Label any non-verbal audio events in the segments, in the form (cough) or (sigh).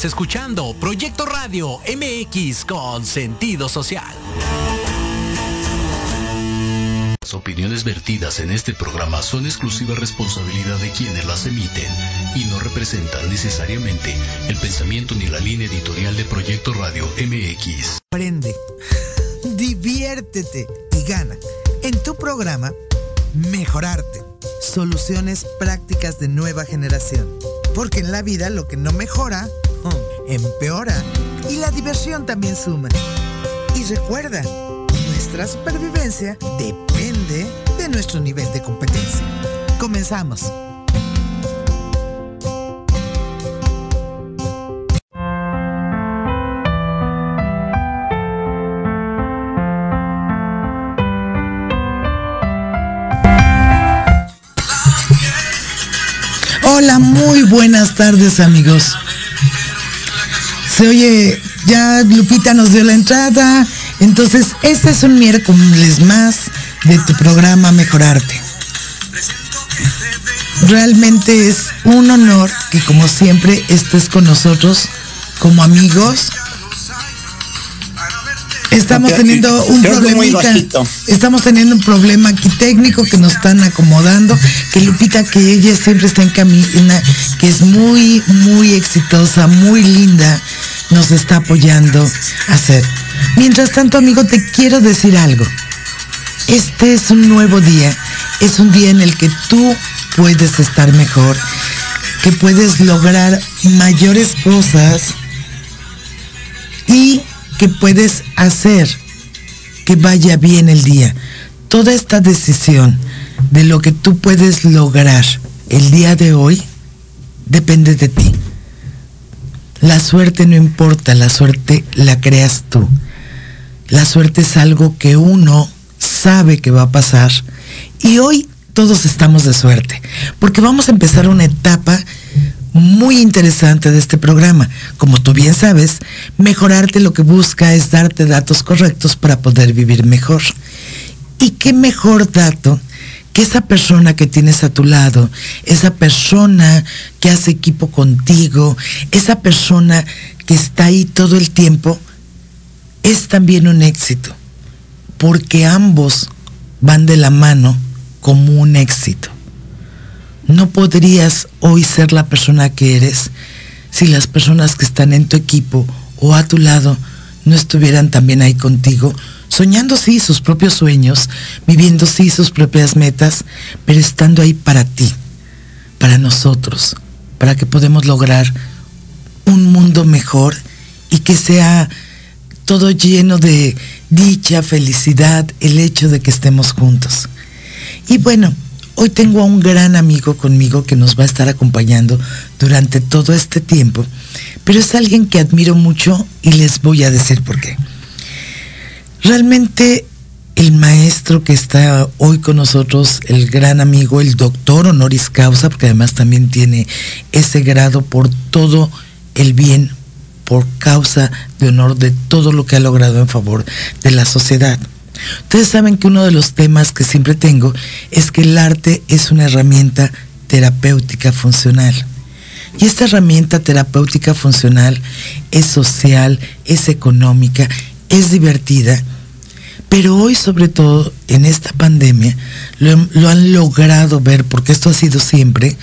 Estás escuchando Proyecto Radio MX con sentido social. Las opiniones vertidas en este programa son exclusiva responsabilidad de quienes las emiten y no representan necesariamente el pensamiento ni la línea editorial de Proyecto Radio MX. Aprende, diviértete y gana. En tu programa, Mejorarte. Soluciones prácticas de nueva generación. Porque en la vida lo que no mejora, empeora. Y la diversión también suma. Y recuerda, nuestra supervivencia depende de nuestro nivel de competencia. Comenzamos. Hola, muy buenas tardes amigos. Se oye, ya Lupita nos dio la entrada, entonces este es un miércoles más de tu programa Mejorarte. Realmente es un honor que como siempre estés con nosotros como amigos. Estamos teniendo un problemita. Estamos teniendo un problema aquí técnico que nos están acomodando. Que Lupita, que ella siempre está en camina, que es muy, muy exitosa, muy linda, nos está apoyando a hacer. Mientras tanto, amigo, te quiero decir algo. Este es un nuevo día. Es un día en el que tú puedes estar mejor, que puedes lograr mayores cosas y que puedes hacer que vaya bien el día. Toda esta decisión de lo que tú puedes lograr el día de hoy depende de ti. La suerte no importa, la suerte la creas tú. La suerte es algo que uno sabe que va a pasar y hoy todos estamos de suerte porque vamos a empezar una etapa muy interesante de este programa. Como tú bien sabes, mejorarte lo que busca es darte datos correctos para poder vivir mejor. ¿Y qué mejor dato que esa persona que tienes a tu lado, esa persona que hace equipo contigo, esa persona que está ahí todo el tiempo, es también un éxito? Porque ambos van de la mano como un éxito. No podrías hoy ser la persona que eres si las personas que están en tu equipo o a tu lado no estuvieran también ahí contigo, soñando sí sus propios sueños, viviendo sí sus propias metas, pero estando ahí para ti, para nosotros, para que podamos lograr un mundo mejor y que sea todo lleno de dicha, felicidad, el hecho de que estemos juntos. Y bueno, hoy tengo a un gran amigo conmigo que nos va a estar acompañando durante todo este tiempo, pero es alguien que admiro mucho y les voy a decir por qué. Realmente el maestro que está hoy con nosotros, el gran amigo, el doctor honoris causa, porque además también tiene ese grado por todo el bien, por causa de honor de todo lo que ha logrado en favor de la sociedad. Ustedes saben que uno de los temas que siempre tengo es que el arte es una herramienta terapéutica funcional. Y esta herramienta terapéutica funcional es social, es económica, es divertida, pero hoy sobre todo en esta pandemia lo, han logrado ver, porque esto ha sido siempre,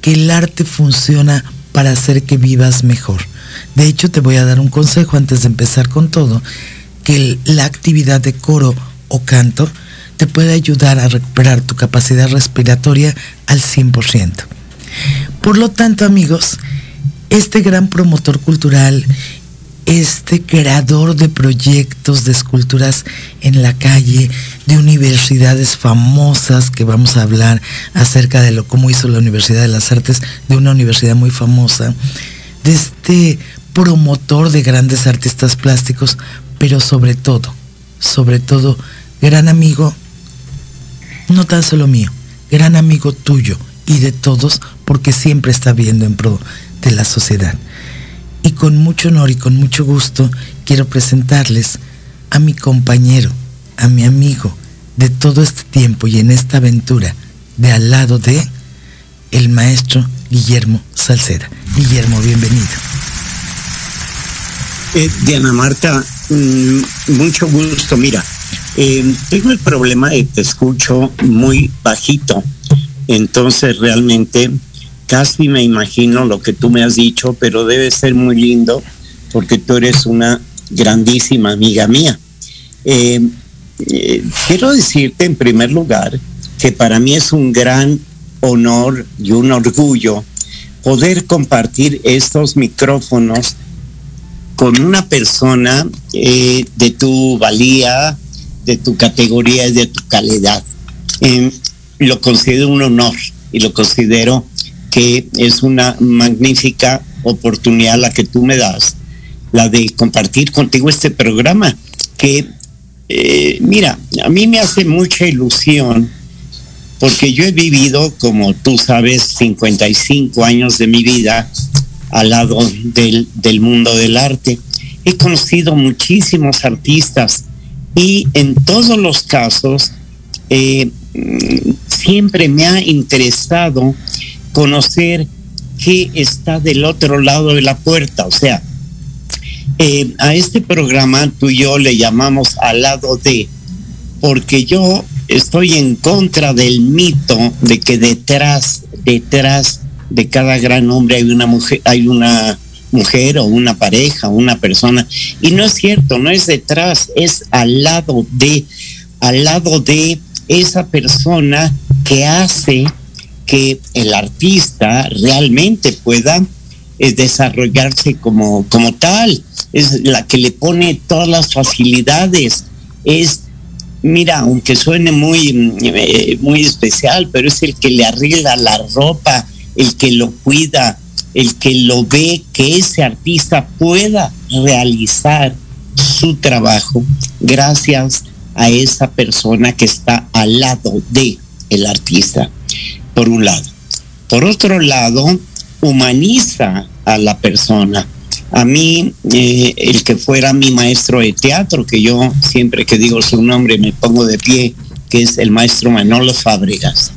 que el arte funciona para hacer que vivas mejor. De hecho, te voy a dar un consejo antes de empezar con todo, que la actividad de coro o canto te puede ayudar a recuperar tu capacidad respiratoria al 100%. Por lo tanto, amigos, este gran promotor cultural, este creador de proyectos de esculturas en la calle, de universidades famosas, que vamos a hablar acerca de lo cómo hizo la Universidad de las Artes, de una universidad muy famosa, de este promotor de grandes artistas plásticos, pero sobre todo, sobre todo gran amigo, no tan solo mío, gran amigo tuyo y de todos, porque siempre está viendo en pro de la sociedad. Y con mucho honor y con mucho gusto quiero presentarles a mi compañero, a mi amigo de todo este tiempo y en esta aventura de al lado de el maestro Guillermo Salceda. Guillermo, bienvenido. Eh, Diana Marta, mm, mucho gusto. Mira, eh, tengo el problema de que te escucho muy bajito, entonces realmente casi me imagino lo que tú me has dicho, pero debe ser muy lindo porque tú eres una grandísima amiga mía. Eh, eh, quiero decirte en primer lugar que para mí es un gran honor y un orgullo poder compartir estos micrófonos con una persona eh, de tu valía, de tu categoría y de tu calidad. lo considero un honor y lo considero que es una magnífica oportunidad la que tú me das, la de compartir contigo este programa, que eh, mira, a mí me hace mucha ilusión porque yo he vivido, como tú sabes, 55 años de mi vida al lado del, del mundo del arte. He conocido muchísimos artistas y en todos los casos eh, siempre me ha interesado conocer qué está del otro lado de la puerta. O sea, eh, a este programa tú y yo le llamamos al lado de, porque yo estoy en contra del mito de que detrás, detrás de cada gran hombre hay una mujer, hay una mujer o una pareja, una persona. Y no es cierto, no es detrás, es al lado de, al lado de esa persona que hace que el artista realmente pueda eh, desarrollarse como, como tal. Es la que le pone todas las facilidades. Es, mira, aunque suene muy, eh, muy especial, pero es el que le arregla la ropa, el que lo cuida, el que lo ve, que ese artista pueda realizar su trabajo gracias a esa persona que está al lado de el artista, por un lado. Por otro lado, humaniza a la persona. A mí, eh, el que fuera mi maestro de teatro, que yo siempre que digo su nombre me pongo de pie, que es el maestro Manolo Fábregas,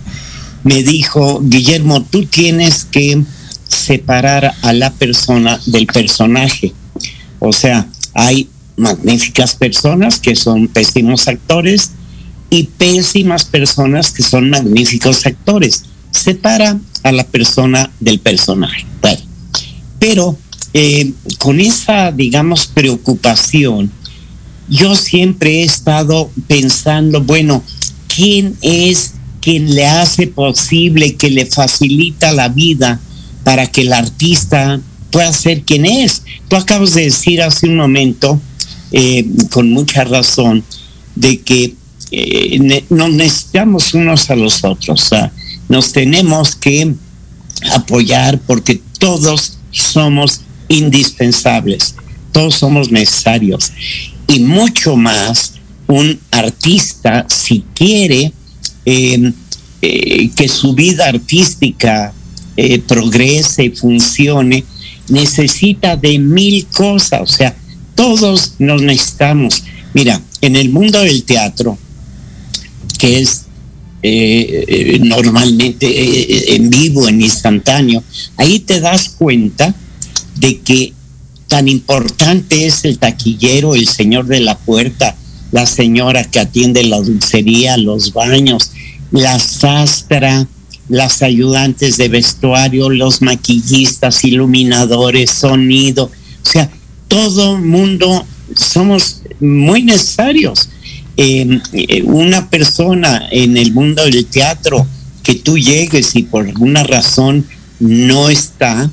me dijo, Guillermo, tú tienes que separar a la persona del personaje. O sea, hay magníficas personas que son pésimos actores y pésimas personas que son magníficos actores. Separa a la persona del personaje. Pero eh, con esa, digamos, preocupación, yo siempre he estado pensando, bueno, ¿quién es quien le hace posible, que le facilita la vida para que el artista pueda ser quien es? Tú acabas de decir hace un momento eh, con mucha razón de que eh, nos necesitamos unos a los otros. Nos tenemos que apoyar porque todos somos indispensables, todos somos necesarios. Y mucho más un artista, si quiere eh, que su vida artística progrese, funcione, necesita de mil cosas. O sea, todos nos necesitamos. Mira, en el mundo del teatro, que es eh, eh, normalmente eh, en vivo, en instantáneo, ahí te das cuenta de que tan importante es el taquillero, el señor de la puerta, la señora que atiende la dulcería, los baños, la sastra, las ayudantes de vestuario, los maquillistas, iluminadores, sonido. O sea, todo mundo somos muy necesarios. Em, eh, una persona en el mundo del teatro que tú llegues y por alguna razón no está,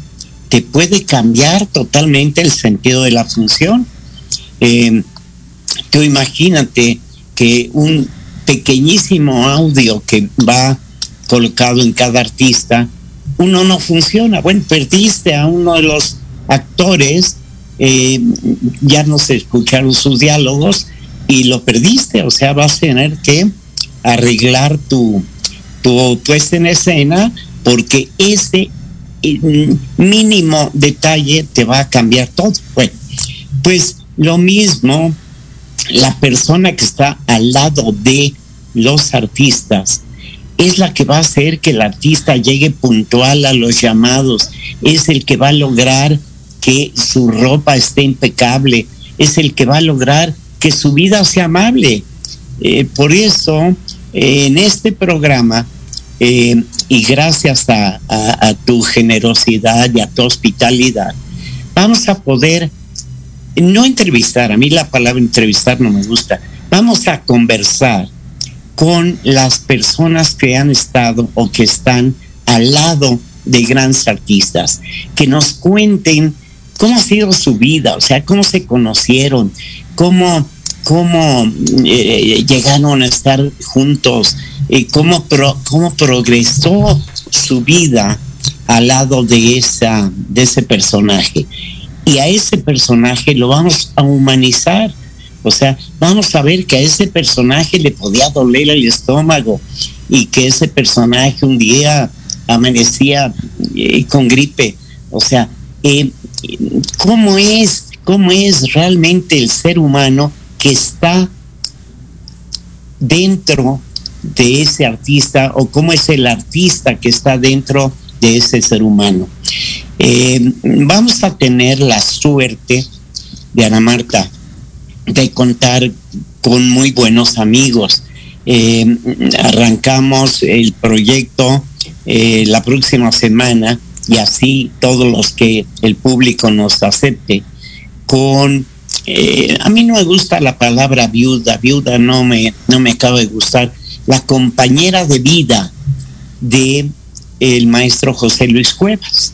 te puede cambiar totalmente el sentido de la función. Eh, tú imagínate que un pequeñísimo audio que va colocado en cada artista, uno no funciona. Bueno, perdiste a uno de los actores eh, ya no se escucharon sus diálogos y lo perdiste, o sea, vas a tener que arreglar tu, tu puesta en escena porque ese eh, mínimo detalle te va a cambiar todo. Bueno, pues lo mismo, la persona que está al lado de los artistas es la que va a hacer que el artista llegue puntual a los llamados, es el que va a lograr que su ropa esté impecable, es el que va a lograr que su vida sea amable. Eh, por eso, en este programa, eh, y gracias a, tu generosidad y a tu hospitalidad, vamos a poder no entrevistar, a mí la palabra entrevistar no me gusta, vamos a conversar con las personas que han estado o que están al lado de grandes artistas, que nos cuenten cómo ha sido su vida, o sea, cómo se conocieron, cómo, cómo eh, llegaron a estar juntos, eh, cómo, cómo progresó su vida al lado de, esa, de ese personaje. Y a ese personaje lo vamos a humanizar. O sea, vamos a ver que a ese personaje le podía doler el estómago y que ese personaje un día amanecía eh, con gripe. O sea, eh, ¿cómo, es, ¿cómo es realmente el ser humano que está dentro de ese artista o cómo es el artista que está dentro de ese ser humano. Eh, vamos a tener la suerte de Ana Marta de contar con muy buenos amigos. Eh, arrancamos el proyecto eh, la próxima semana y así todos los que el público nos acepte con a mí no me gusta la palabra viuda, viuda no me, no me acaba de gustar, la compañera de vida de el maestro José Luis Cuevas.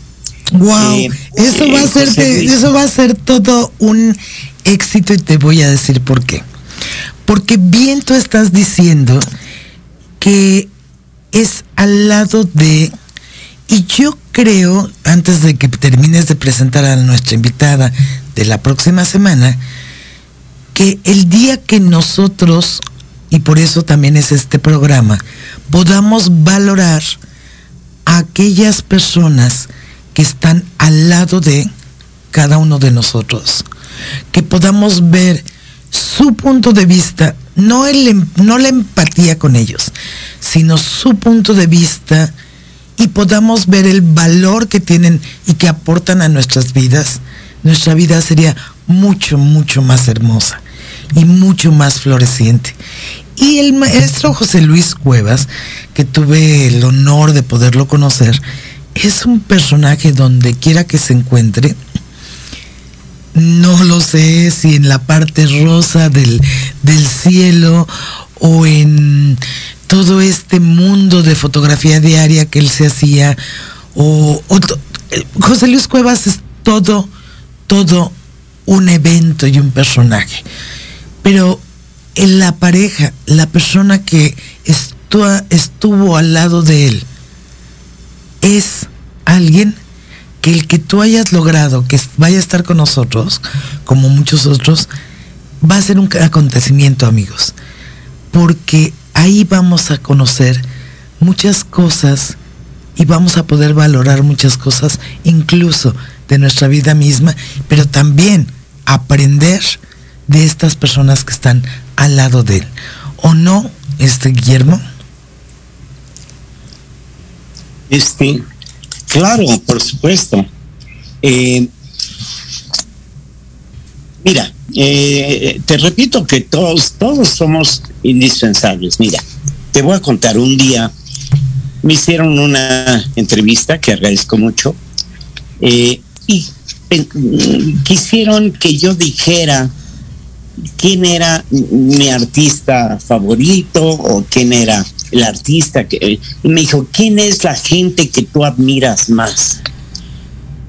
Wow, eh, eso va a ser eso va a ser todo un éxito y te voy a decir por qué. Porque bien tú estás diciendo que es al lado de y yo creo, antes de que termines de presentar a nuestra invitada de la próxima semana, que el día que nosotros y por eso también es este programa, podamos valorar a aquellas personas que están al lado de cada uno de nosotros, que podamos ver su punto de vista, no, el, em, no la empatía con ellos, sino su punto de vista y podamos ver el valor que tienen y que aportan a nuestras vidas, nuestra vida sería mucho, mucho más hermosa y mucho más floreciente. Y el maestro José Luis Cuevas, que tuve el honor de poderlo conocer, es un personaje donde quiera que se encuentre, no lo sé si en la parte rosa del, cielo o en todo este mundo de fotografía diaria que él se hacía, o, eh, José Luis Cuevas es todo, todo un evento y un personaje. Pero en la pareja, la persona que estuvo al lado de él, es alguien que el que tú hayas logrado que vaya a estar con nosotros, como muchos otros, va a ser un acontecimiento, amigos. Porque ahí vamos a conocer muchas cosas y vamos a poder valorar muchas cosas, incluso de nuestra vida misma, pero también aprender de estas personas que están al lado de él. ¿O no, este Guillermo? Este, claro, por supuesto. Eh, mira, eh, te repito que todos, todos somos indispensables. Mira, te voy a contar un día. Me hicieron una entrevista que agradezco mucho eh, y quisieron que yo dijera quién era mi artista favorito o quién era el artista que me dijo, ¿quién es la gente que tú admiras más?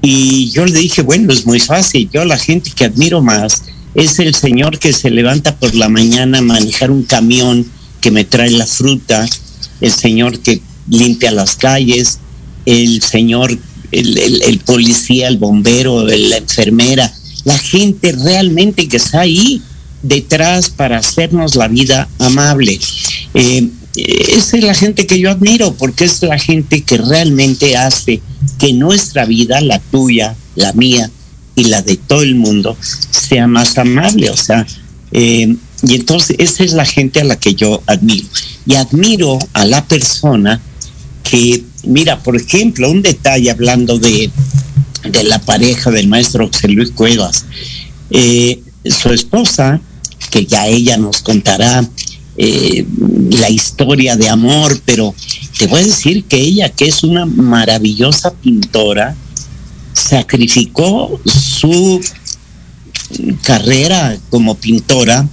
Y yo le dije, bueno, es muy fácil, yo la gente que admiro más es el señor que se levanta por la mañana a manejar un camión que me trae la fruta, el señor que limpia las calles, el señor, el, el policía, el bombero, la enfermera, la gente realmente que está ahí detrás para hacernos la vida amable. Eh, esa es la gente que yo admiro, porque es la gente que realmente hace que nuestra vida, la tuya, la mía y la de todo el mundo, sea más amable. O sea, eh, y entonces esa es la gente a la que yo admiro. Y admiro a la persona que, mira, por ejemplo, un detalle hablando de, de la pareja del maestro José Luis Cuevas. Eh, su esposa, que ya ella nos contará eh, la historia de amor, pero te voy a decir que ella, que es una maravillosa pintora, sacrificó su carrera como pintora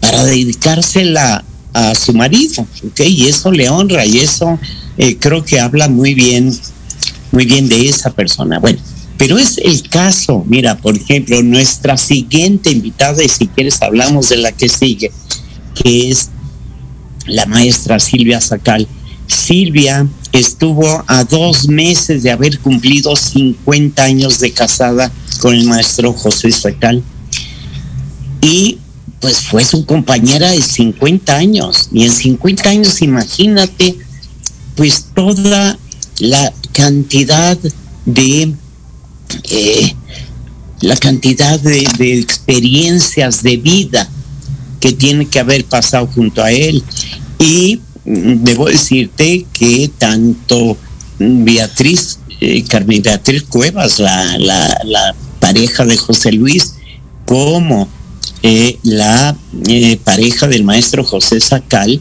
para dedicársela a su marido, ¿ok? Y eso le honra y eso eh, creo que habla muy bien, muy bien de esa persona. Bueno, pero es el caso, mira, por ejemplo, nuestra siguiente invitada, y si quieres hablamos de la que sigue, que es la maestra Silvia Sacal. Silvia estuvo a dos meses de haber cumplido 50 años de casada con el maestro José Sacal. Y pues fue su compañera de 50 años. Y en 50 años, imagínate, pues toda la cantidad de eh, la cantidad de, experiencias de vida que tiene que haber pasado junto a él. Y debo decirte que tanto Beatriz, eh, Carmen Beatriz Cuevas, la, la, la, pareja de José Luis, como eh, la pareja del maestro José Sacal,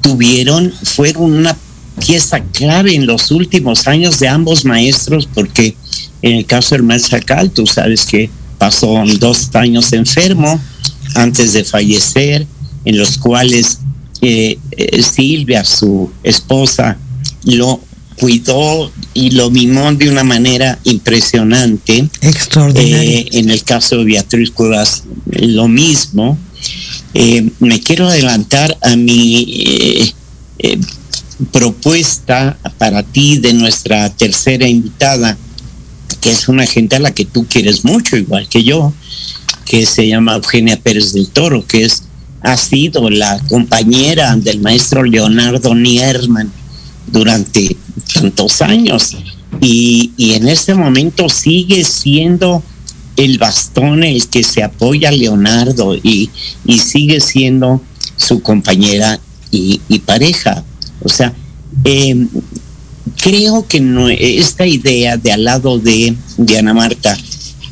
tuvieron, fueron una pieza clave en los últimos años de ambos maestros, porque en el caso del maestro Sacal, tú sabes que pasó dos años enfermo antes de fallecer, en los cuales eh, eh, Silvia, su esposa, lo cuidó y lo mimó de una manera impresionante. Extraordinario. Eh, en el caso de Beatriz Cuevas, lo mismo. Eh, me quiero adelantar a mi propuesta para ti de nuestra tercera invitada, que es una gente a la que tú quieres mucho, igual que yo, que se llama Eugenia Pérez del Toro, que es ha sido la compañera del maestro Leonardo Nierman durante tantos años y, y, en este momento sigue siendo el bastón el que se apoya a Leonardo y, y sigue siendo su compañera y, y pareja. O sea, eh, creo que no, esta idea de al lado de Diana Marta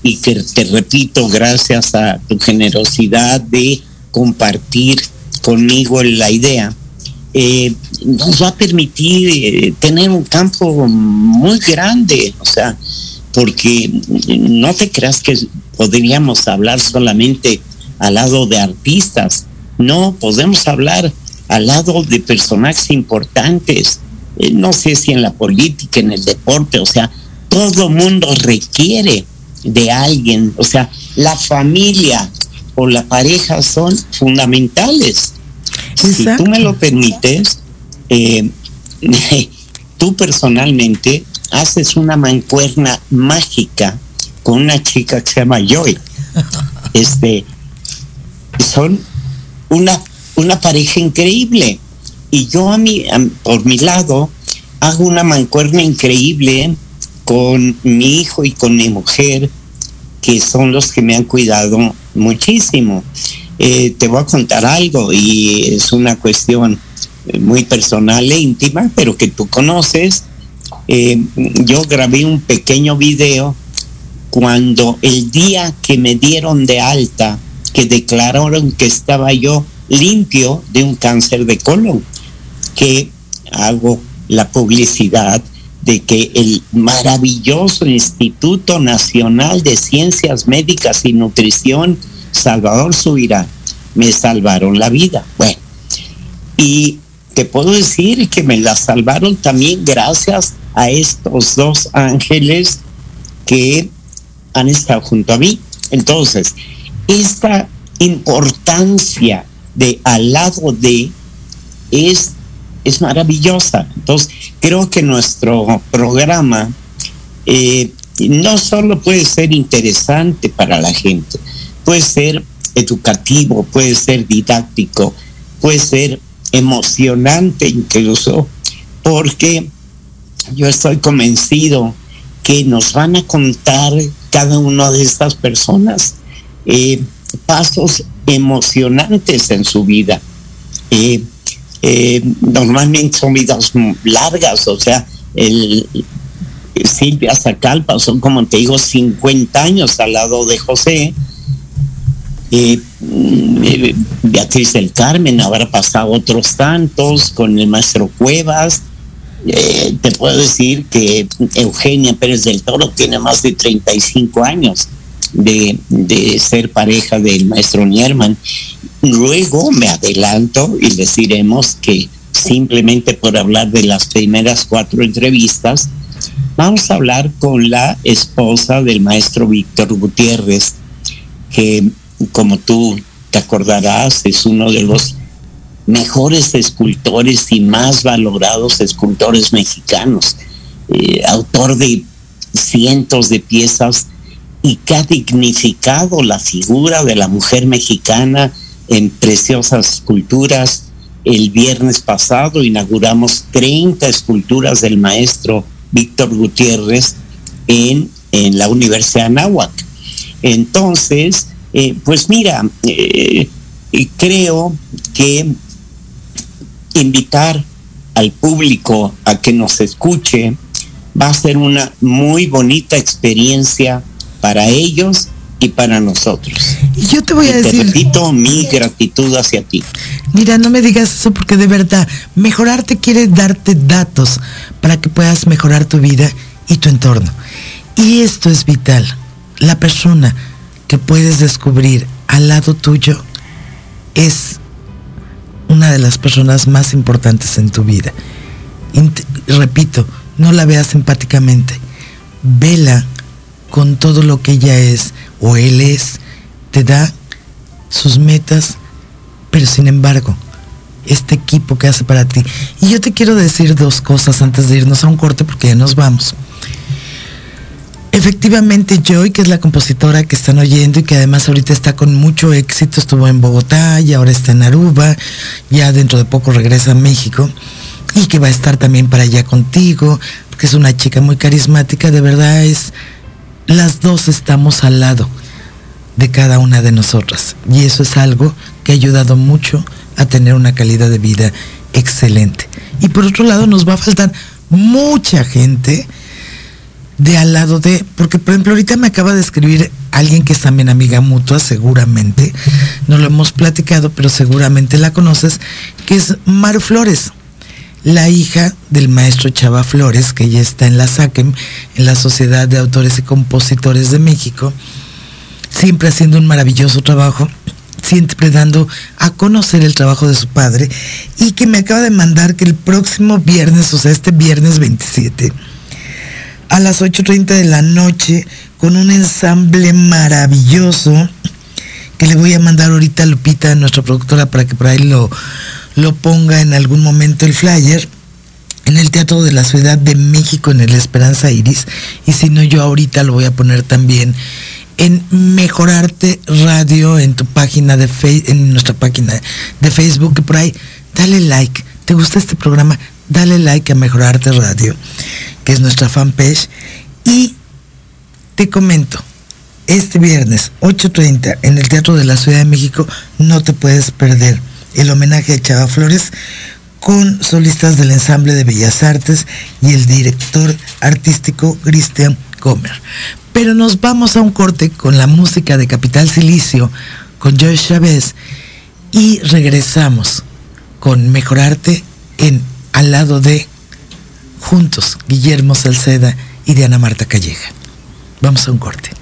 y que te repito, gracias a tu generosidad de compartir conmigo la idea, eh, nos va a permitir eh, tener un campo muy grande, o sea, porque no te creas que podríamos hablar solamente al lado de artistas, no, podemos hablar al lado de personajes importantes, eh, no sé si en la política, en el deporte, o sea, todo mundo requiere de alguien, o sea, la familia o la pareja son fundamentales. Exacto. Si tú me lo permites, eh, (laughs) tú personalmente haces una mancuerna mágica con una chica que se llama Joy. (laughs) Este, son una, una pareja increíble. Y yo a mi, por mi lado hago una mancuerna increíble con mi hijo y con mi mujer, que son los que me han cuidado muchísimo. Eh, te voy a contar algo y es una cuestión muy personal e íntima, pero que tú conoces. Eh, yo grabé un pequeño video cuando el día que me dieron de alta, que declararon que estaba yo limpio de un cáncer de colon, que hago la publicidad de que el maravilloso Instituto Nacional de Ciencias Médicas y Nutrición, Salvador Subirá, me salvaron la vida. Bueno, y te puedo decir que me la salvaron también gracias a estos dos ángeles que han estado junto a mí. Entonces, esta importancia de al lado de es es maravillosa. Entonces, creo que nuestro programa eh, no solo puede ser interesante para la gente, puede ser educativo, puede ser didáctico, puede ser emocionante incluso, porque yo estoy convencido que nos van a contar cada una de estas personas eh, pasos emocionantes en su vida. Eh, eh, normalmente son vidas largas, o sea, el, Silvia Zacalpa son como te digo 50 años al lado de José. Mm, Beatriz del Carmen habrá pasado otros tantos con el maestro Cuevas. te puedo decir que Eugenia Pérez del Toro tiene más de 35 años de, de ser pareja del maestro Nierman. Luego me adelanto y les diremos que simplemente por hablar de las primeras cuatro entrevistas, vamos a hablar con la esposa del maestro Víctor Gutiérrez, que como tú te acordarás es uno de los mejores escultores y más valorados escultores mexicanos, eh, autor de cientos de piezas y que ha dignificado la figura de la mujer mexicana en preciosas esculturas. El viernes pasado inauguramos 30 esculturas del maestro Víctor Gutiérrez en, en la Universidad de Anáhuac. Entonces, eh, pues mira, eh, creo que invitar al público a que nos escuche va a ser una muy bonita experiencia para ellos y para nosotros. Y yo te voy a decir. Te repito mi gratitud hacia ti. Mira, no me digas eso porque de verdad, mejorarte quiere darte datos para que puedas mejorar tu vida y tu entorno. Y esto es vital. La persona que puedes descubrir al lado tuyo es una de las personas más importantes en tu vida. repito, no la veas empáticamente. Vela con todo lo que ella es o él es, te da sus metas, pero sin embargo, este equipo que hace para ti. Y yo te quiero decir dos cosas antes de irnos a un corte porque ya nos vamos. Efectivamente, Joy, que es la compositora que están oyendo y que además ahorita está con mucho éxito, estuvo en Bogotá y ahora está en Aruba, ya dentro de poco regresa a México y que va a estar también para allá contigo, porque es una chica muy carismática, de verdad es las dos estamos al lado de cada una de nosotras. Y eso es algo que ha ayudado mucho a tener una calidad de vida excelente. Y por otro lado nos va a faltar mucha gente de al lado de, porque por ejemplo ahorita me acaba de escribir alguien que es también amiga mutua, seguramente, no lo hemos platicado, pero seguramente la conoces, que es Mar Flores la hija del maestro Chava Flores, que ya está en la SACEM, en la Sociedad de Autores y Compositores de México, siempre haciendo un maravilloso trabajo, siempre dando a conocer el trabajo de su padre, y que me acaba de mandar que el próximo viernes, o sea, este viernes 27, a las 8.30 de la noche, con un ensamble maravilloso, que le voy a mandar ahorita a Lupita, nuestra productora, para que por ahí lo lo ponga en algún momento el flyer en el Teatro de la Ciudad de México en el Esperanza Iris. Y si no yo ahorita lo voy a poner también en Mejorarte Radio en tu página de Facebook, en nuestra página de Facebook por ahí dale like. Te gusta este programa dale like a Mejorarte Radio que es nuestra fanpage. Y te comento este viernes 8.30 en el Teatro de la Ciudad de México no te puedes perder el homenaje a Chava Flores con solistas del ensamble de Bellas Artes y el director artístico Christian Comer. Pero nos vamos a un corte con la música de Capital Silicio, con Joyce Chávez, y regresamos con Mejorarte en al lado de Juntos, Guillermo Salceda y Diana Marta Calleja. Vamos a un corte.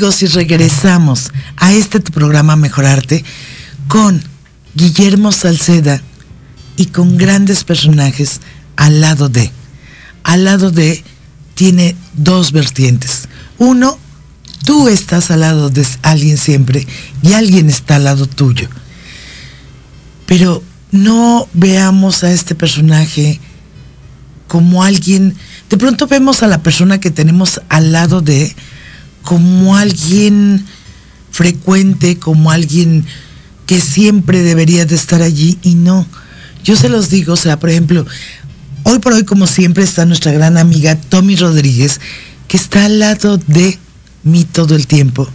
Amigos y regresamos a este programa Mejorarte con Guillermo Salceda y con grandes personajes al lado de. Al lado de tiene dos vertientes. Uno, tú estás al lado de alguien siempre y alguien está al lado tuyo. Pero no veamos a este personaje como alguien, de pronto vemos a la persona que tenemos al lado de como alguien frecuente, como alguien que siempre debería de estar allí y no. Yo se los digo, o sea, por ejemplo, hoy por hoy como siempre está nuestra gran amiga Tommy Rodríguez, que está al lado de mí todo el tiempo.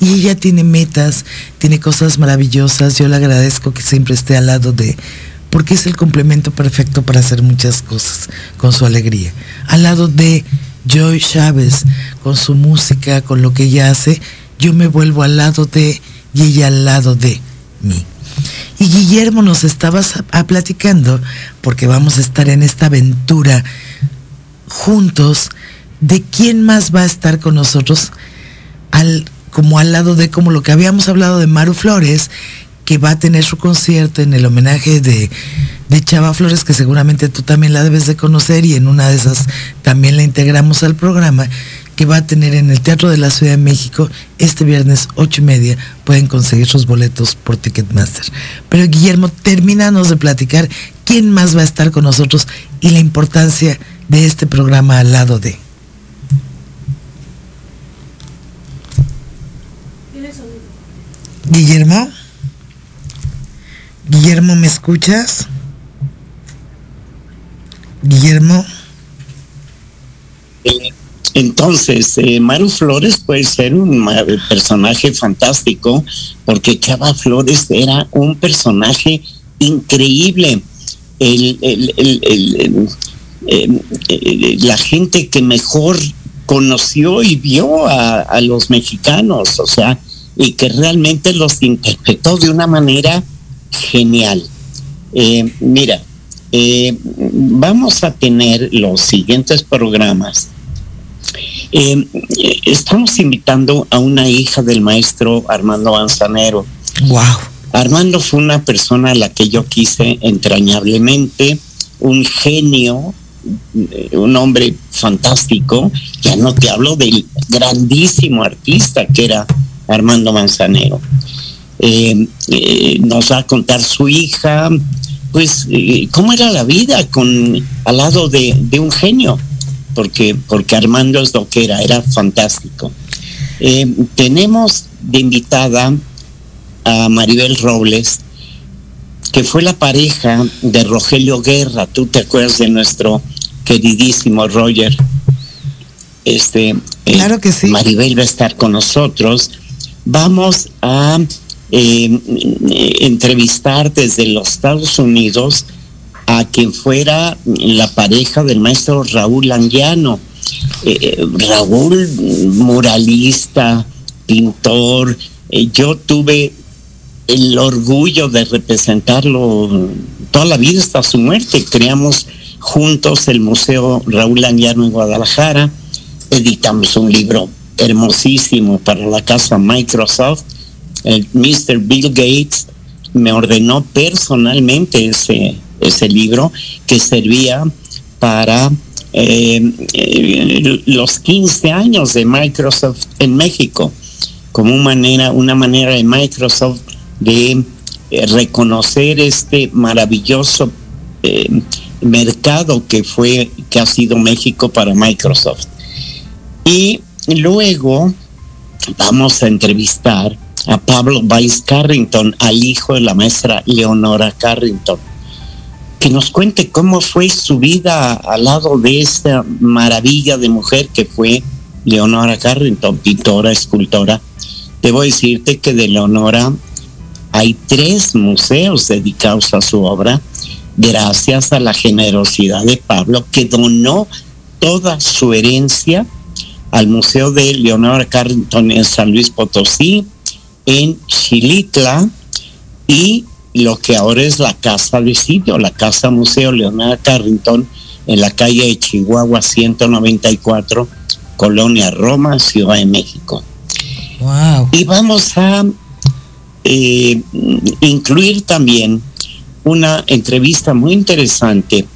Y ella tiene metas, tiene cosas maravillosas. Yo le agradezco que siempre esté al lado de, porque es el complemento perfecto para hacer muchas cosas con su alegría. Al lado de Joy Chávez, con su música, con lo que ella hace, yo me vuelvo al lado de y ella al lado de mí. Y Guillermo nos estaba a, platicando, porque vamos a estar en esta aventura juntos, de quién más va a estar con nosotros al, como al lado de como lo que habíamos hablado de Maru Flores, que va a tener su concierto en el homenaje de, de Chava Flores, que seguramente tú también la debes de conocer y en una de esas también la integramos al programa que va a tener en el Teatro de la Ciudad de México este viernes ocho y media. Pueden conseguir sus boletos por Ticketmaster. Pero Guillermo, terminamos de platicar quién más va a estar con nosotros y la importancia de este programa al lado de. Guillermo. Guillermo, ¿me escuchas? Guillermo. Entonces, eh, Maru Flores puede ser un personaje fantástico porque Chava Flores era un personaje increíble. la gente que mejor conoció y vio a, los mexicanos, o sea, y que realmente los interpretó de una manera genial. Eh, mira, eh, vamos a tener los siguientes programas eh, estamos invitando a una hija del maestro Armando Manzanero. Wow. Armando fue una persona a la que yo quise entrañablemente, un genio, un hombre fantástico. Ya no te hablo del grandísimo artista que era Armando Manzanero. Eh, nos va a contar su hija, pues, cómo era la vida con al lado de un genio porque, porque Armando es lo que era, era fantástico. Eh, tenemos de invitada a Maribel Robles, que fue la pareja de Rogelio Guerra. Tú te acuerdas de nuestro queridísimo Roger. Este, eh, claro que sí. Maribel va a estar con nosotros. Vamos a eh, entrevistar desde los Estados Unidos a quien fuera la pareja del maestro Raúl Anguiano. Eh, eh, Raúl, muralista, pintor, eh, yo tuve el orgullo de representarlo toda la vida hasta su muerte. Creamos juntos el Museo Raúl Anguiano en Guadalajara, editamos un libro hermosísimo para la casa Microsoft. El Mr. Bill Gates me ordenó personalmente ese, ese libro que servía para eh, eh, los 15 años de Microsoft en México, como una manera, una manera de Microsoft de eh, reconocer este maravilloso mercado que fue, que ha sido México para Microsoft. Y luego vamos a entrevistar a Pablo Weiss Carrington, al hijo de la maestra Leonora Carrington que nos cuente cómo fue su vida al lado de esta maravilla de mujer que fue Leonora Carrington, pintora, escultora. Debo decirte que de Leonora hay tres museos dedicados a su obra, gracias a la generosidad de Pablo, que donó toda su herencia al Museo de Leonora Carrington en San Luis Potosí, en Chilitla y lo que ahora es la Casa de Sitio, la Casa Museo Leonardo Carrington, en la calle de Chihuahua 194, Colonia Roma, Ciudad de México. Wow. Y vamos a eh, incluir también una entrevista muy interesante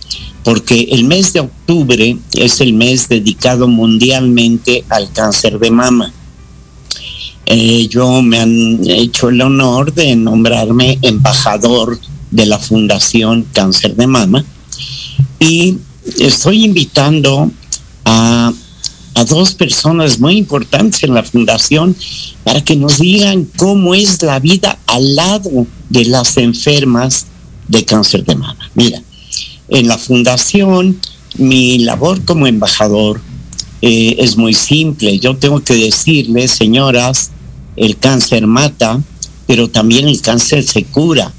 porque el mes de octubre es el mes dedicado mundialmente al cáncer de mama. Yo me han hecho el honor de nombrarme embajador de la Fundación Cáncer de Mama y estoy invitando a, a dos personas muy importantes en la fundación para que nos digan cómo es la vida al lado de las enfermas de cáncer de mama. Mira, en la fundación mi labor como embajador eh, es muy simple. Yo tengo que decirles, señoras, el cáncer mata, pero también el cáncer se cura.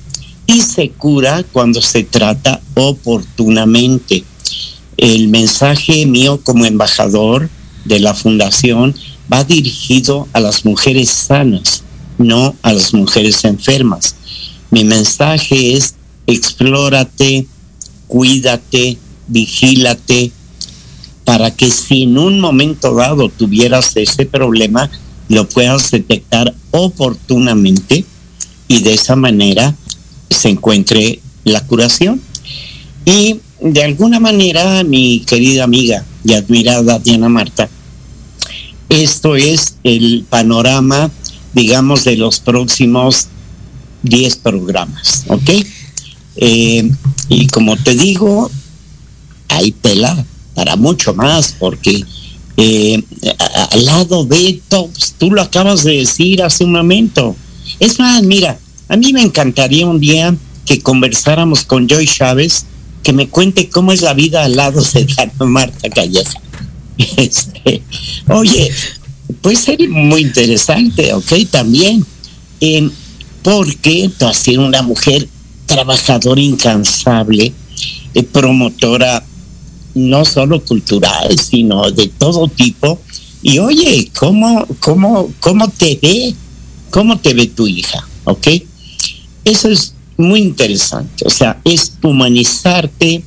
Y se cura cuando se trata oportunamente. El mensaje mío como embajador de la fundación va dirigido a las mujeres sanas, no a las mujeres enfermas. Mi mensaje es explórate, cuídate, vigílate, para que si en un momento dado tuvieras ese problema, lo puedas detectar oportunamente y de esa manera se encuentre la curación. Y de alguna manera, mi querida amiga y admirada Diana Marta, esto es el panorama, digamos, de los próximos 10 programas, ¿ok? Eh, y como te digo, hay tela para mucho más, porque eh, al lado de tops, tú lo acabas de decir hace un momento. Es más, mira, a mí me encantaría un día que conversáramos con Joy Chávez, que me cuente cómo es la vida al lado de Diana Marta Calleja. (laughs) Este, oye, puede ser muy interesante, ¿ok? También, eh, porque tú has sido una mujer trabajadora incansable, eh, promotora no solo cultural, sino de todo tipo. Y oye, ¿cómo, cómo, cómo te ve? ¿Cómo te ve tu hija? ¿Ok? Eso es muy interesante. O sea, es humanizarte,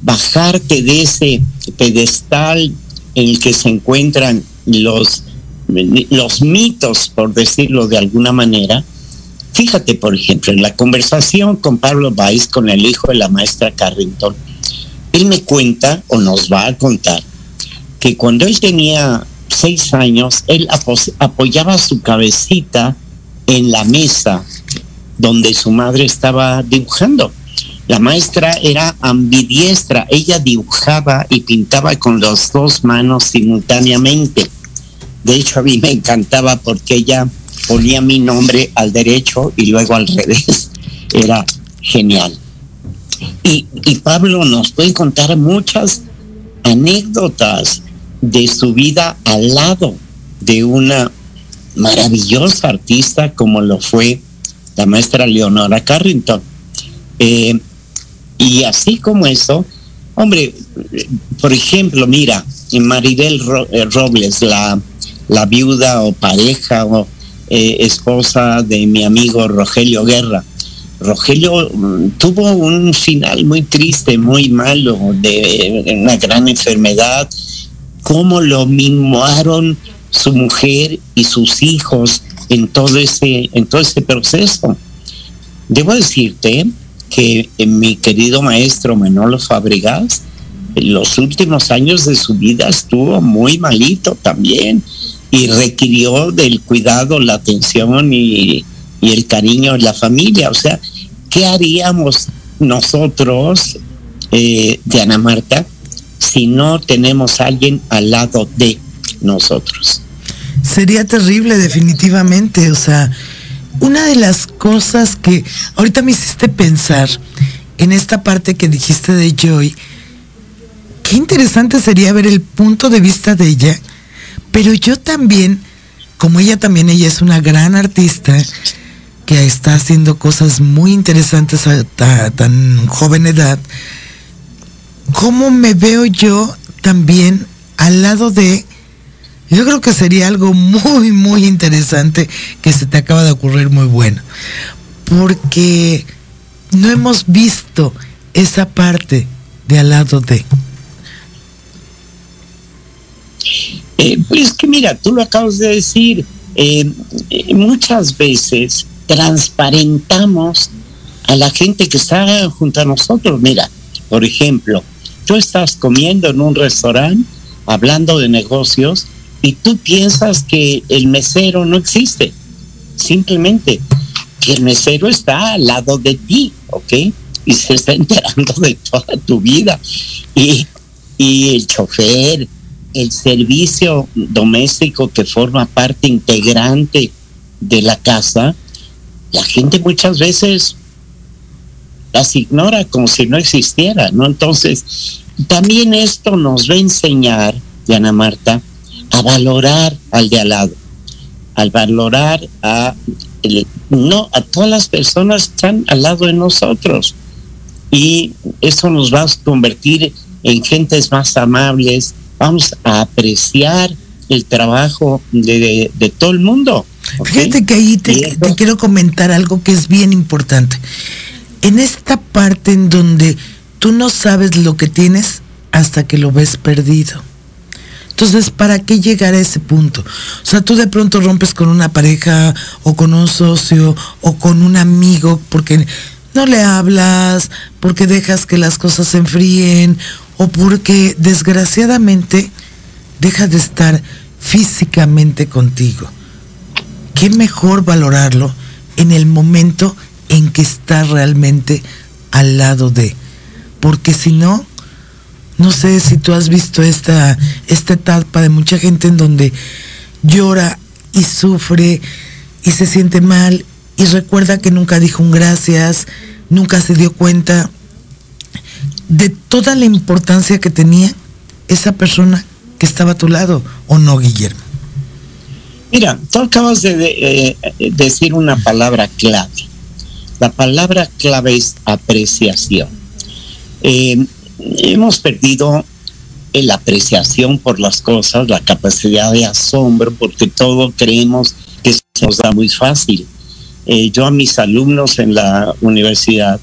bajarte de ese pedestal en el que se encuentran los, los mitos, por decirlo de alguna manera. Fíjate, por ejemplo, en la conversación con Pablo Weiss, con el hijo de la maestra Carrington, él me cuenta o nos va a contar que cuando él tenía seis años, él apoyaba su cabecita en la mesa donde su madre estaba dibujando. La maestra era ambidiestra, ella dibujaba y pintaba con las dos manos simultáneamente. De hecho, a mí me encantaba porque ella ponía mi nombre al derecho y luego al revés. Era genial. Y, Pablo nos puede contar muchas anécdotas de su vida al lado de una maravillosa artista como lo fue la maestra Leonora Carrington. Eh, y así como eso, hombre, por ejemplo, mira, Maribel eh, Robles, la, la viuda o pareja o eh, esposa de mi amigo Rogelio Guerra, Rogelio mm, tuvo un final muy triste, muy malo, de una gran enfermedad, cómo lo mimaron su mujer y sus hijos en todo ese, en todo ese proceso. Debo decirte que eh, mi querido maestro Manolo Fabregas, en los últimos años de su vida estuvo muy malito también y requirió del cuidado, la atención y, y el cariño de la familia. O sea, ¿qué haríamos nosotros, eh, Diana Marta, si no tenemos a alguien al lado de nosotros? Sería terrible definitivamente, o sea, una de las cosas que ahorita me hiciste pensar en esta parte que dijiste de Joy, qué interesante sería ver el punto de vista de ella, pero yo también, como ella también, ella es una gran artista, que está haciendo cosas muy interesantes a, tan joven edad, ¿cómo me veo yo también al lado de... Yo creo que sería algo muy, muy interesante que se te acaba de ocurrir muy bueno. Porque no hemos visto esa parte de al lado de. Eh, pues que mira, tú lo acabas de decir, eh, eh, muchas veces transparentamos a la gente que está junto a nosotros. Mira, por ejemplo, tú estás comiendo en un restaurante hablando de negocios y tú piensas que el mesero no existe. Simplemente que el mesero está al lado de ti, ¿ok? Y se está enterando de toda tu vida. Y, el chofer, el servicio doméstico que forma parte integrante de la casa, la gente muchas veces las ignora como si no existiera, ¿no? Entonces, también esto nos va a enseñar, Diana Marta, a valorar al de al lado, al valorar a no a todas las personas que están al lado de nosotros. Y eso nos va a convertir en gentes más amables, vamos a apreciar el trabajo de, todo el mundo. Fíjate que ahí te, te quiero comentar algo que es bien importante. En esta parte en donde tú no sabes lo que tienes hasta que lo ves perdido. Entonces, ¿para qué llegar a ese punto? O sea, tú de pronto rompes con una pareja o con un socio o con un amigo porque no le hablas, porque dejas que las cosas se enfríen o porque desgraciadamente deja de estar físicamente contigo. ¿Qué mejor valorarlo en el momento en que está realmente al lado de? Porque si no, no sé si tú has visto esta, esta etapa de mucha gente en donde llora y sufre y se siente mal y recuerda que nunca dijo un gracias, nunca se dio cuenta de toda la importancia que tenía esa persona que estaba a tu lado, ¿o no, Guillermo? Mira, tú acabas de, eh, decir una palabra clave. La palabra clave es apreciación. Eh, hemos perdido la apreciación por las cosas, la capacidad de asombro, porque todo creemos que se nos da muy fácil. Eh, yo a mis alumnos en la universidad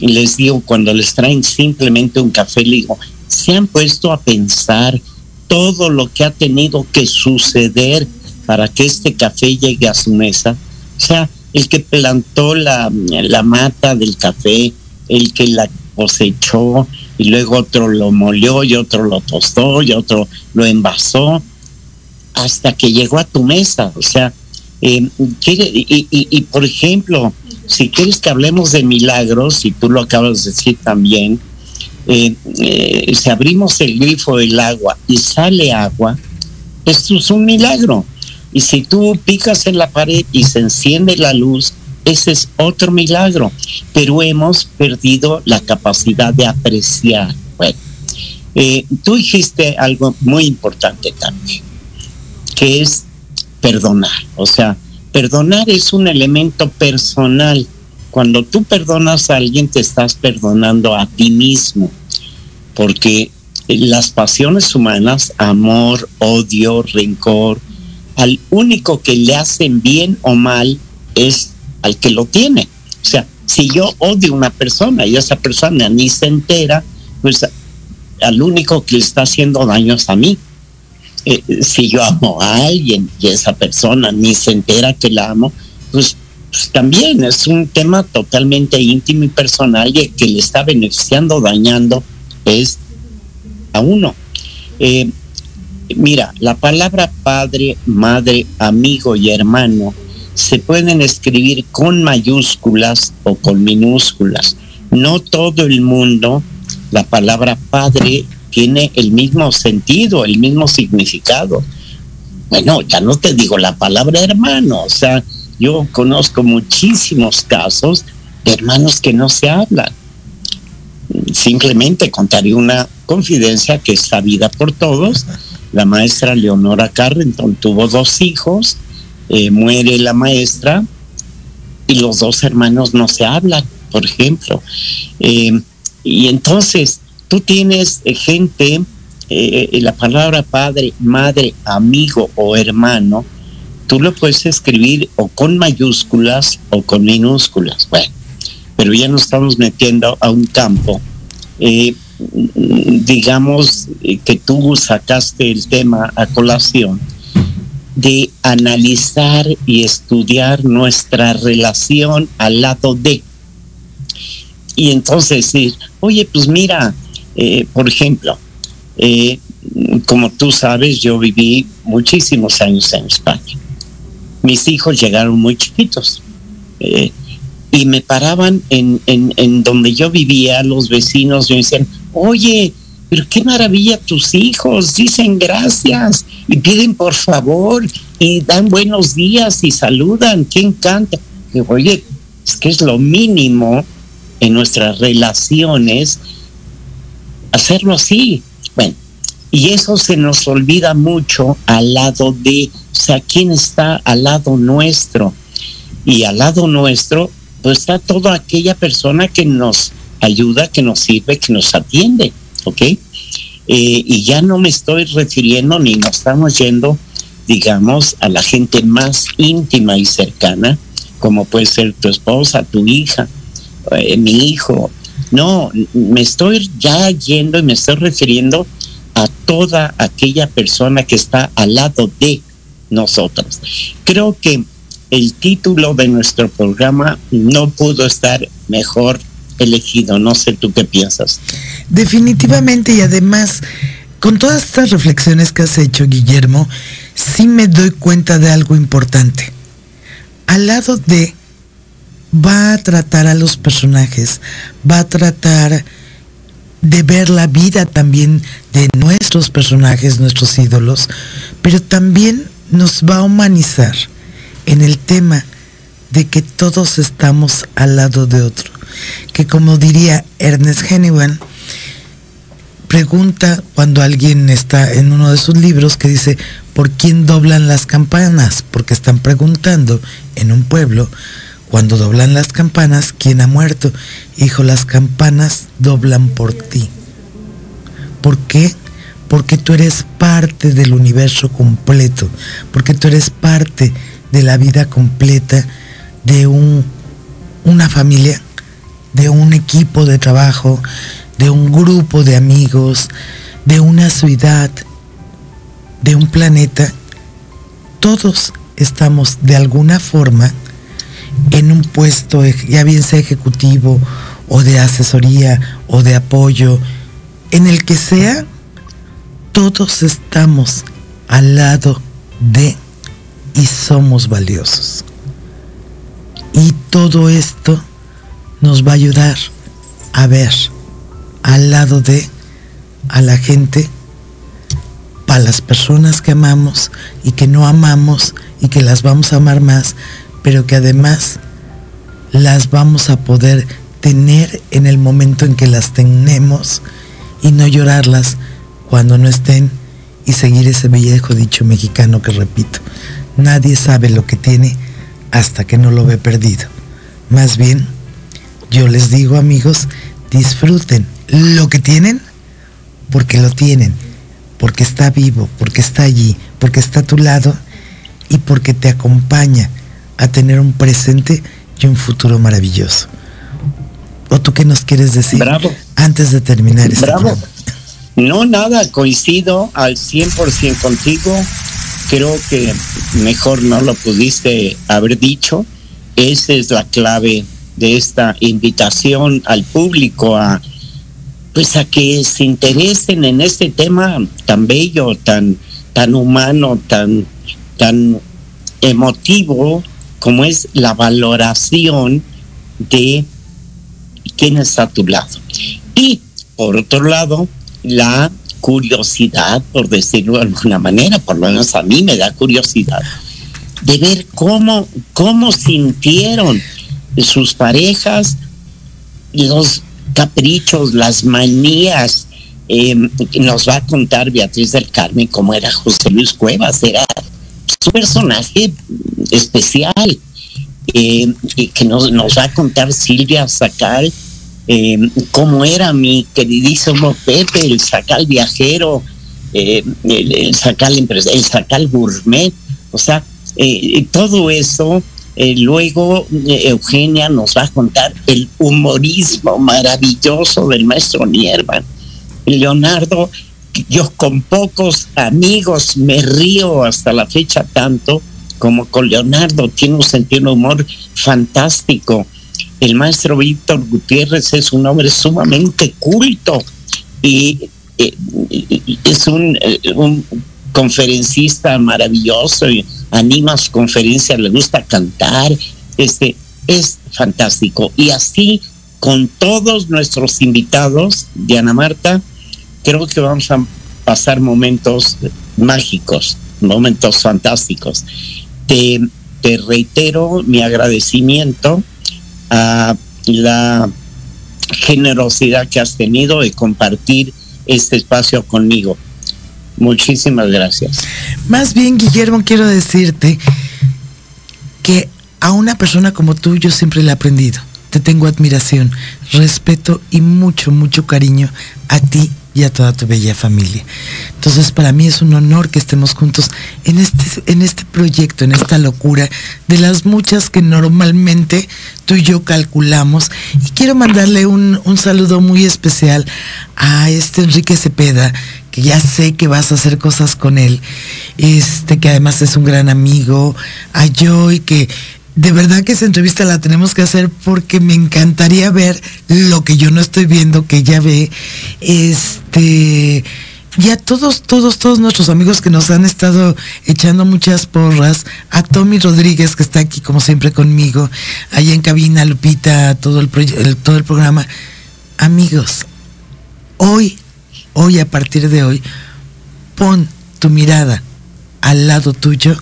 les digo, cuando les traen simplemente un café, les digo, se han puesto a pensar todo lo que ha tenido que suceder para que este café llegue a su mesa. O sea, el que plantó la, la mata del café, el que la cosechó, y luego otro lo molió y otro lo tostó y otro lo envasó hasta que llegó a tu mesa. O sea, eh, y, por ejemplo, si quieres que hablemos de milagros, y tú lo acabas de decir también, eh, eh, si abrimos el grifo del agua y sale agua, esto es un milagro. Y si tú picas en la pared y se enciende la luz, ese es otro milagro, pero hemos perdido la capacidad de apreciar. Bueno, eh, tú dijiste algo muy importante también, que es perdonar. O sea, perdonar es un elemento personal. Cuando tú perdonas a alguien, te estás perdonando a ti mismo, porque las pasiones humanas, amor, odio, rencor, al único que le hacen bien o mal es al que lo tiene. O sea, si yo odio a una persona y esa persona ni se entera, pues al único que le está haciendo daño es a mí. Eh, si yo amo a alguien y esa persona ni se entera que la amo, pues, pues también es un tema totalmente íntimo y personal y que le está beneficiando, dañando, es a uno. Eh, mira, la palabra padre, madre, amigo y hermano se pueden escribir con mayúsculas o con minúsculas. No todo el mundo, la palabra padre tiene el mismo sentido, el mismo significado. Bueno, ya no te digo la palabra hermano, o sea, yo conozco muchísimos casos de hermanos que no se hablan. Simplemente contaré una confidencia que es sabida por todos. La maestra Leonora Carrington tuvo dos hijos, eh, muere la maestra y los dos hermanos no se hablan, por ejemplo. Eh, y entonces tú tienes eh, gente, la palabra padre, madre, amigo o hermano, tú lo puedes escribir o con mayúsculas o con minúsculas. Bueno, pero ya nos estamos metiendo a un campo. Digamos que tú sacaste el tema a colación de analizar y estudiar nuestra relación al lado de. Y entonces decir, oye, pues mira, eh, por ejemplo, eh, como tú sabes, yo viví muchísimos años en España. Mis hijos llegaron muy chiquitos eh, y me paraban en, en, en, donde yo vivía, los vecinos me decían, oye, pero qué maravilla tus hijos, dicen gracias y piden por favor y dan buenos días y saludan, qué encanta. oye, es que es lo mínimo en nuestras relaciones hacerlo así. Bueno, Y eso se nos olvida mucho al lado de, o sea, ¿quién está al lado nuestro? Y al lado nuestro, pues está toda aquella persona que nos ayuda, que nos sirve, que nos atiende, ¿ok? Eh, y ya no me estoy refiriendo ni nos estamos yendo, digamos, a la gente más íntima y cercana, como puede ser tu esposa, tu hija, eh, mi hijo. No, me estoy ya yendo y me estoy refiriendo a toda aquella persona que está al lado de nosotros. Creo que el título de nuestro programa no pudo estar mejor elegido. No sé tú qué piensas. Definitivamente y además, con todas estas reflexiones que has hecho, Guillermo, sí me doy cuenta de algo importante. Al lado de va a tratar a los personajes, va a tratar de ver la vida también de nuestros personajes, nuestros ídolos, pero también nos va a humanizar en el tema de que todos estamos al lado de otro. Que como diría Ernest Hemingway, pregunta cuando alguien está en uno de sus libros que dice, ¿por quién doblan las campanas? Porque están preguntando en un pueblo, cuando doblan las campanas, ¿quién ha muerto? Hijo, las campanas doblan por ti. ¿Por qué? Porque tú eres parte del universo completo, porque tú eres parte de la vida completa de un, una familia, de un equipo de trabajo, de un grupo de amigos, de una ciudad, de un planeta. Todos estamos de alguna forma en un puesto, ya bien sea ejecutivo o de asesoría o de apoyo, en el que sea, todos estamos al lado de y somos valiosos. Y todo esto nos va a ayudar a ver al lado de a la gente, para las personas que amamos y que no amamos y que las vamos a amar más, pero que además las vamos a poder tener en el momento en que las tenemos y no llorarlas cuando no estén y seguir ese viejo dicho mexicano que repito, nadie sabe lo que tiene hasta que no lo ve perdido. Más bien, yo les digo amigos, disfruten lo que tienen porque lo tienen, porque está vivo, porque está allí, porque está a tu lado y porque te acompaña a tener un presente y un futuro maravilloso. ¿O tú qué nos quieres decir Bravo. antes de terminar este Bravo. programa? No, nada, coincido al 100% contigo. Creo que mejor no lo pudiste haber dicho. Esa es la clave de esta invitación al público a pues a que se interesen en este tema tan bello, tan tan humano, tan tan emotivo como es la valoración de quién está a tu lado. Y por otro lado, la curiosidad, por decirlo de alguna manera, por lo menos a mí me da curiosidad, de ver cómo, cómo sintieron sus parejas los caprichos, las manías. Eh, nos va a contar Beatriz del Carmen cómo era José Luis Cuevas, era su personaje especial, eh, que nos, va a contar Silvia Sacal eh, cómo era mi queridísimo Pepe, el Sacal viajero, el, el, Sacal el Sacal gourmet, o sea, eh, todo eso. Eh, luego eh, Eugenia nos va a contar el humorismo maravilloso del maestro Nierman. Leonardo, yo con pocos amigos me río hasta la fecha tanto como con Leonardo, tiene un sentido de humor fantástico. El maestro Víctor Gutiérrez es un hombre sumamente culto y, eh, es un conferencista maravilloso y anima sus conferencias, le gusta cantar, este es fantástico. Y así con todos nuestros invitados, Diana Marta, creo que vamos a pasar momentos mágicos, momentos fantásticos. Te, te reitero mi agradecimiento a la generosidad que has tenido de compartir este espacio conmigo. Muchísimas gracias. Más bien, Guillermo, quiero decirte que a una persona como tú yo siempre le he aprendido. Te tengo admiración, respeto y mucho, mucho cariño a ti y a toda tu bella familia. Entonces para mí es un honor que estemos juntos en este, en este proyecto, en esta locura de las muchas que normalmente tú y yo calculamos. Y quiero mandarle un, un saludo muy especial a este Enrique Cepeda, que ya sé que vas a hacer cosas con él, este que además es un gran amigo, a Joy, que de verdad que esa entrevista la tenemos que hacer porque me encantaría ver lo que yo no estoy viendo, que ya ve, este, y a todos, todos, todos nuestros amigos que nos han estado echando muchas porras, a Tommy Rodríguez que está aquí como siempre conmigo, allá en cabina, Lupita, todo el, todo el programa. Amigos, hoy, hoy a partir de hoy, pon tu mirada al lado tuyo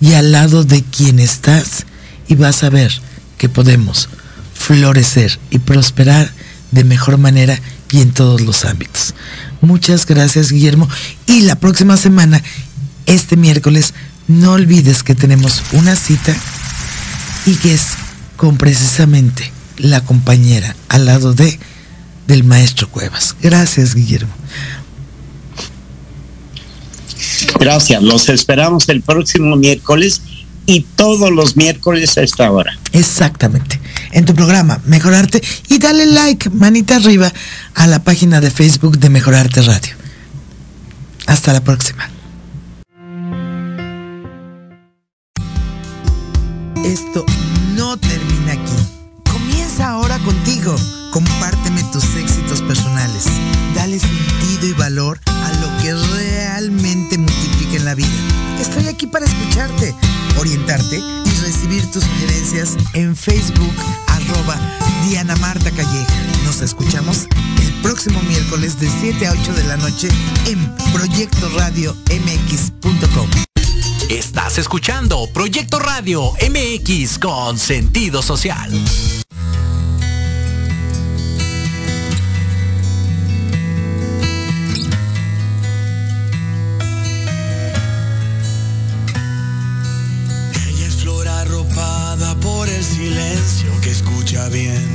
y al lado de quien estás y vas a ver que podemos florecer y prosperar de mejor manera y en todos los ámbitos. Muchas gracias Guillermo y la próxima semana, este miércoles, no olvides que tenemos una cita y que es con precisamente la compañera al lado de del maestro Cuevas. Gracias Guillermo. Gracias, los esperamos el próximo miércoles y todos los miércoles a esta hora. Exactamente. En tu programa Mejorarte y dale like, manita arriba a la página de Facebook de Mejorarte Radio. Hasta la próxima. Esto a lo que realmente multiplica en la vida. Estoy aquí para escucharte, orientarte y recibir tus sugerencias en Facebook arroba Diana Marta Calleja. Nos escuchamos el próximo miércoles de 7 a 8 de la noche en Proyecto Radio MX.com. Estás escuchando Proyecto Radio MX con sentido social. Silencio que escucha bien.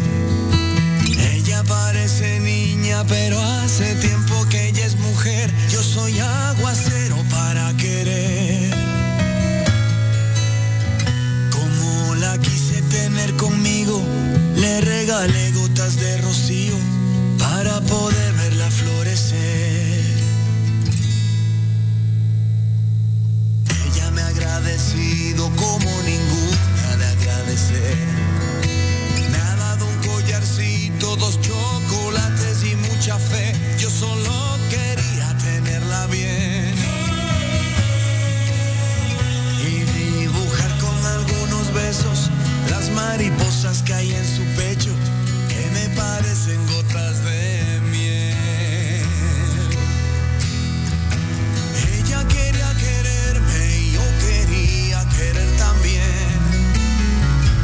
Ella parece niña, pero hace tiempo que ella es mujer. Yo soy aguacero para querer. Como la quise tener conmigo, le regalé gotas de rocío para poder verla florecer. Ella me ha agradecido como ninguna mariposas que hay en su pecho, que me parecen gotas de miel. Ella quería quererme y yo quería querer también.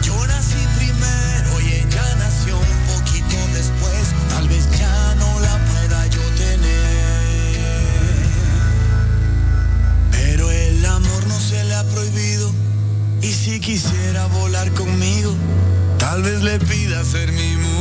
Yo nací primero y ella nació un poquito después. Tal vez ya no la pueda yo tener. Pero el amor no se le ha prohibido. Y si quisiera volar conmigo, vez le pida ser mi mujer.